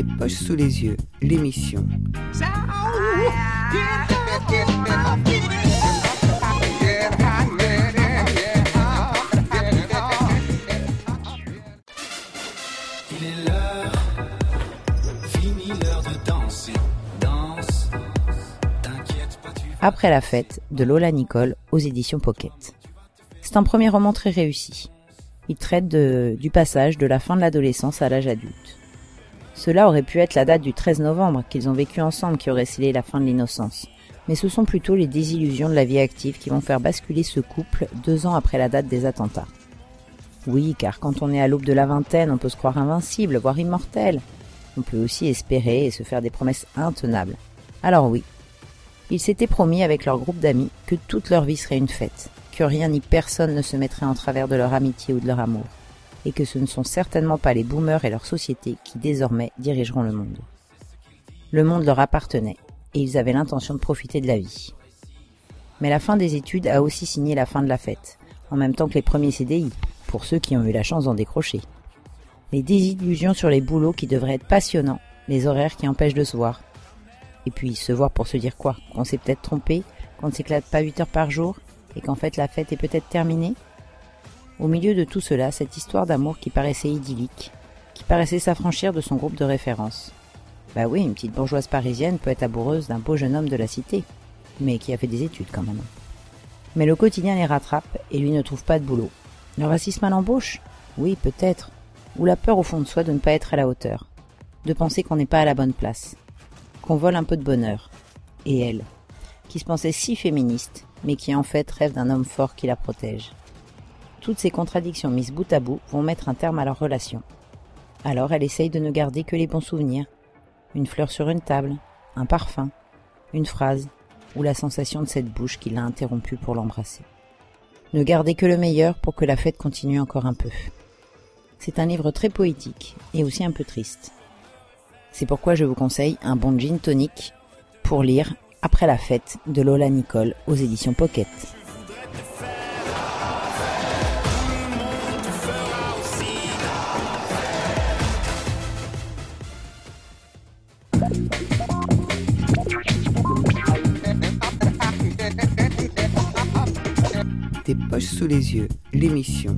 poches sous les yeux, l'émission. Il est l'heure, fini l'heure de danser, danse. T'inquiète pas, tu vas. Après la fête de Lola Nicole aux éditions Pocket. C'est un premier roman très réussi. Il traite de- du passage de la fin de l'adolescence à l'âge adulte. Cela aurait pu être la date du 13 novembre qu'ils ont vécu ensemble qui aurait scellé la fin de l'innocence. Mais ce sont plutôt les désillusions de la vie active qui vont faire basculer ce couple deux ans après la date des attentats. Oui, car quand on est à l'aube de la vingtaine, on peut se croire invincible, voire immortel. On peut aussi espérer et se faire des promesses intenables. Alors oui, ils s'étaient promis avec leur groupe d'amis que toute leur vie serait une fête, que rien ni personne ne se mettrait en travers de leur amitié ou de leur amour, et que ce ne sont certainement pas les boomers et leur société qui désormais dirigeront le monde. Le monde leur appartenait, et ils avaient l'intention de profiter de la vie. Mais la fin des études a aussi signé la fin de la fête, en même temps que les premiers CDI, pour ceux qui ont eu la chance d'en décrocher. Les désillusions sur les boulots qui devraient être passionnants, les horaires qui empêchent de se voir, et puis se voir pour se dire quoi? Qu'on s'est peut-être trompé, qu'on ne s'éclate pas 8 heures par jour, et qu'en fait la fête est peut-être terminée? Au milieu de tout cela, cette histoire d'amour qui paraissait idyllique, qui paraissait s'affranchir de son groupe de référence. Bah oui, une petite bourgeoise parisienne peut être amoureuse d'un beau jeune homme de la cité, mais qui a fait des études quand même. Mais le quotidien les rattrape et lui ne trouve pas de boulot. Le racisme à l'embauche? Oui, peut-être. Ou la peur au fond de soi de ne pas être à la hauteur, de penser qu'on n'est pas à la bonne place qu'on vole un peu de bonheur. Et elle, qui se pensait si féministe, mais qui en fait rêve d'un homme fort qui la protège. Toutes ces contradictions mises bout à bout vont mettre un terme à leur relation. Alors elle essaye de ne garder que les bons souvenirs. Une fleur sur une table, un parfum, une phrase, ou la sensation de cette bouche qui l'a interrompue pour l'embrasser. Ne garder que le meilleur pour que la fête continue encore un peu. C'est un livre très poétique et aussi un peu triste. C'est pourquoi je vous conseille un bon gin tonic pour lire Après la fête de Lola Nicole aux éditions Pocket. Tes poches sous les yeux, l'émission.